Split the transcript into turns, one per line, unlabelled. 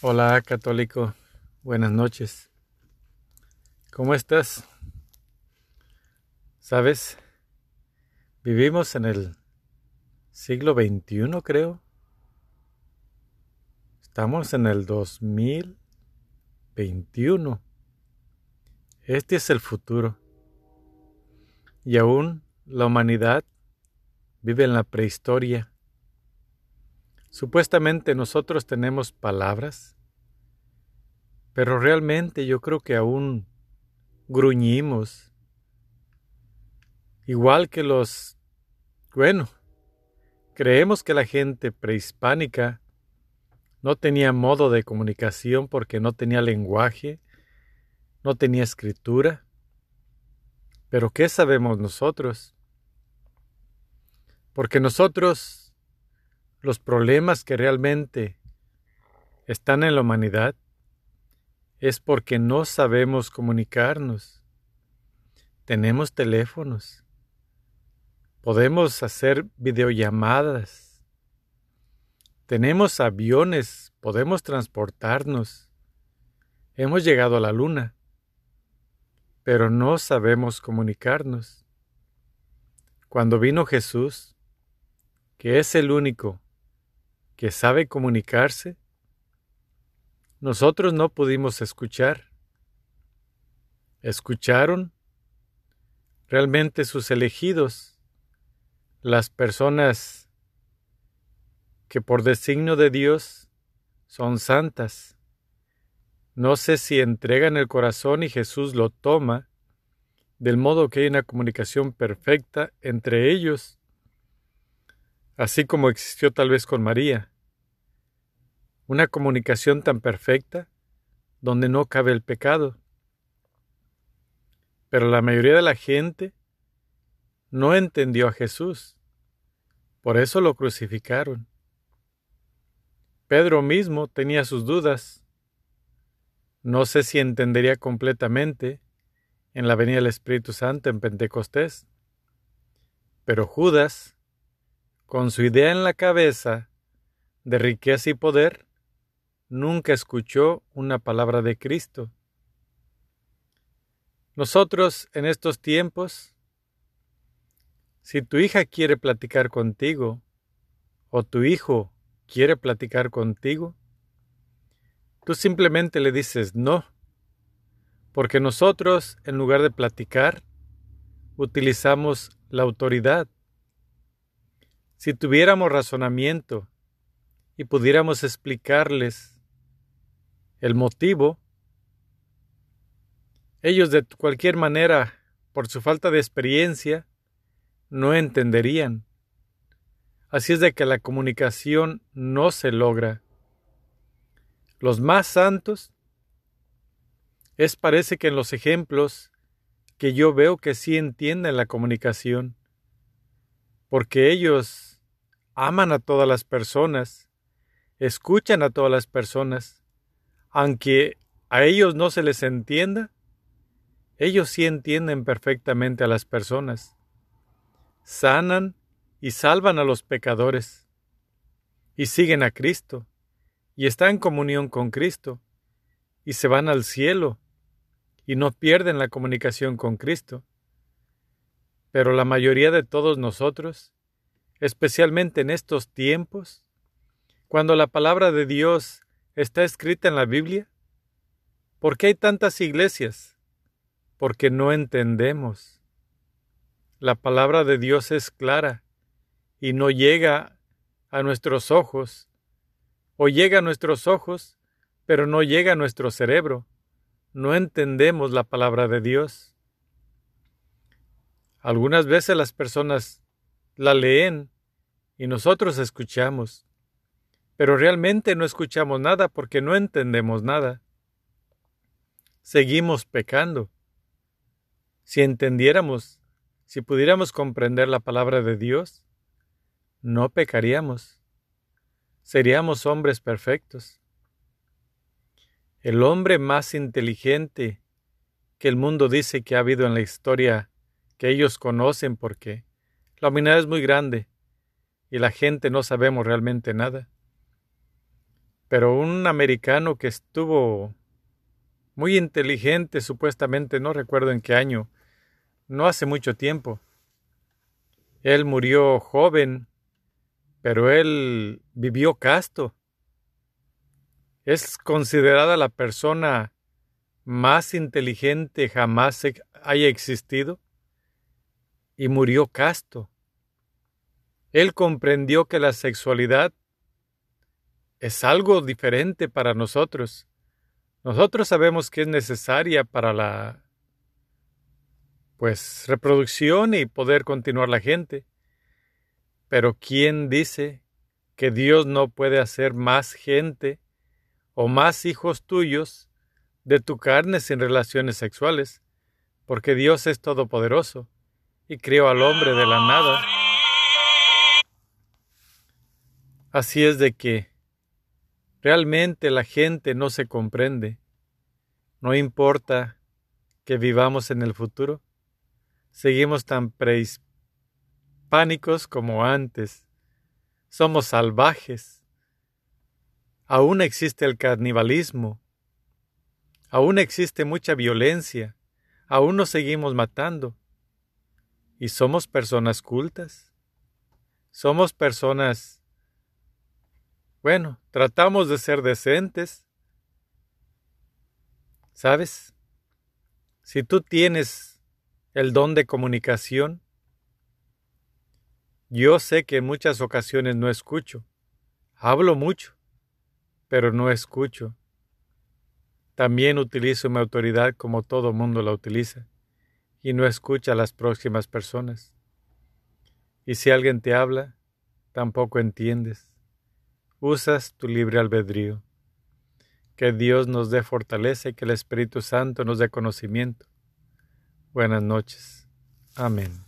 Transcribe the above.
Hola católico, buenas noches. ¿Cómo estás? ¿Sabes? Vivimos en el siglo XXI, creo. Estamos en el 2021. Este es el futuro. Y aún la humanidad vive en la prehistoria Supuestamente nosotros tenemos palabras, pero realmente yo creo que aún gruñimos, igual que los, bueno, creemos que la gente prehispánica no tenía modo de comunicación porque no tenía lenguaje, no tenía escritura. Pero ¿qué sabemos nosotros? Porque nosotros los problemas que realmente están en la humanidad es porque no sabemos comunicarnos. Tenemos teléfonos. Podemos hacer videollamadas. Tenemos aviones. Podemos transportarnos. Hemos llegado a la luna. Pero no sabemos comunicarnos. Cuando vino Jesús, que es el único que sabe comunicarse, nosotros no pudimos escuchar. Escucharon realmente sus elegidos, las personas que por designio de Dios son santas. No sé si entregan el corazón y Jesús lo toma, del modo que hay una comunicación perfecta entre ellos así como existió tal vez con María. Una comunicación tan perfecta donde no cabe el pecado. Pero la mayoría de la gente no entendió a Jesús. Por eso lo crucificaron. Pedro mismo tenía sus dudas. No sé si entendería completamente en la venida del Espíritu Santo en Pentecostés. Pero Judas con su idea en la cabeza de riqueza y poder, nunca escuchó una palabra de Cristo. Nosotros en estos tiempos, si tu hija quiere platicar contigo o tu hijo quiere platicar contigo, tú simplemente le dices no, porque nosotros en lugar de platicar, utilizamos la autoridad si tuviéramos razonamiento y pudiéramos explicarles el motivo, ellos de cualquier manera, por su falta de experiencia, no entenderían. Así es de que la comunicación no se logra. Los más santos es parece que en los ejemplos que yo veo que sí entienden la comunicación, porque ellos aman a todas las personas, escuchan a todas las personas, aunque a ellos no se les entienda, ellos sí entienden perfectamente a las personas, sanan y salvan a los pecadores, y siguen a Cristo, y están en comunión con Cristo, y se van al cielo, y no pierden la comunicación con Cristo. Pero la mayoría de todos nosotros especialmente en estos tiempos, cuando la palabra de Dios está escrita en la Biblia? ¿Por qué hay tantas iglesias? Porque no entendemos. La palabra de Dios es clara y no llega a nuestros ojos, o llega a nuestros ojos, pero no llega a nuestro cerebro. No entendemos la palabra de Dios. Algunas veces las personas la leen y nosotros escuchamos, pero realmente no escuchamos nada porque no entendemos nada. Seguimos pecando. Si entendiéramos, si pudiéramos comprender la palabra de Dios, no pecaríamos. Seríamos hombres perfectos. El hombre más inteligente que el mundo dice que ha habido en la historia que ellos conocen porque la humanidad es muy grande y la gente no sabemos realmente nada. Pero un americano que estuvo muy inteligente, supuestamente, no recuerdo en qué año, no hace mucho tiempo. Él murió joven, pero él vivió casto. Es considerada la persona más inteligente jamás haya existido y murió casto. Él comprendió que la sexualidad es algo diferente para nosotros. Nosotros sabemos que es necesaria para la pues reproducción y poder continuar la gente. Pero ¿quién dice que Dios no puede hacer más gente o más hijos tuyos de tu carne sin relaciones sexuales? Porque Dios es todopoderoso y creó al hombre de la nada. Así es de que realmente la gente no se comprende. No importa que vivamos en el futuro, seguimos tan prehispánicos como antes. Somos salvajes. Aún existe el canibalismo. Aún existe mucha violencia. Aún nos seguimos matando. Y somos personas cultas. Somos personas bueno, tratamos de ser decentes. ¿Sabes? Si tú tienes el don de comunicación, yo sé que en muchas ocasiones no escucho. Hablo mucho, pero no escucho. También utilizo mi autoridad como todo mundo la utiliza y no escucha a las próximas personas. Y si alguien te habla, tampoco entiendes usas tu libre albedrío. Que Dios nos dé fortaleza y que el Espíritu Santo nos dé conocimiento. Buenas noches. Amén.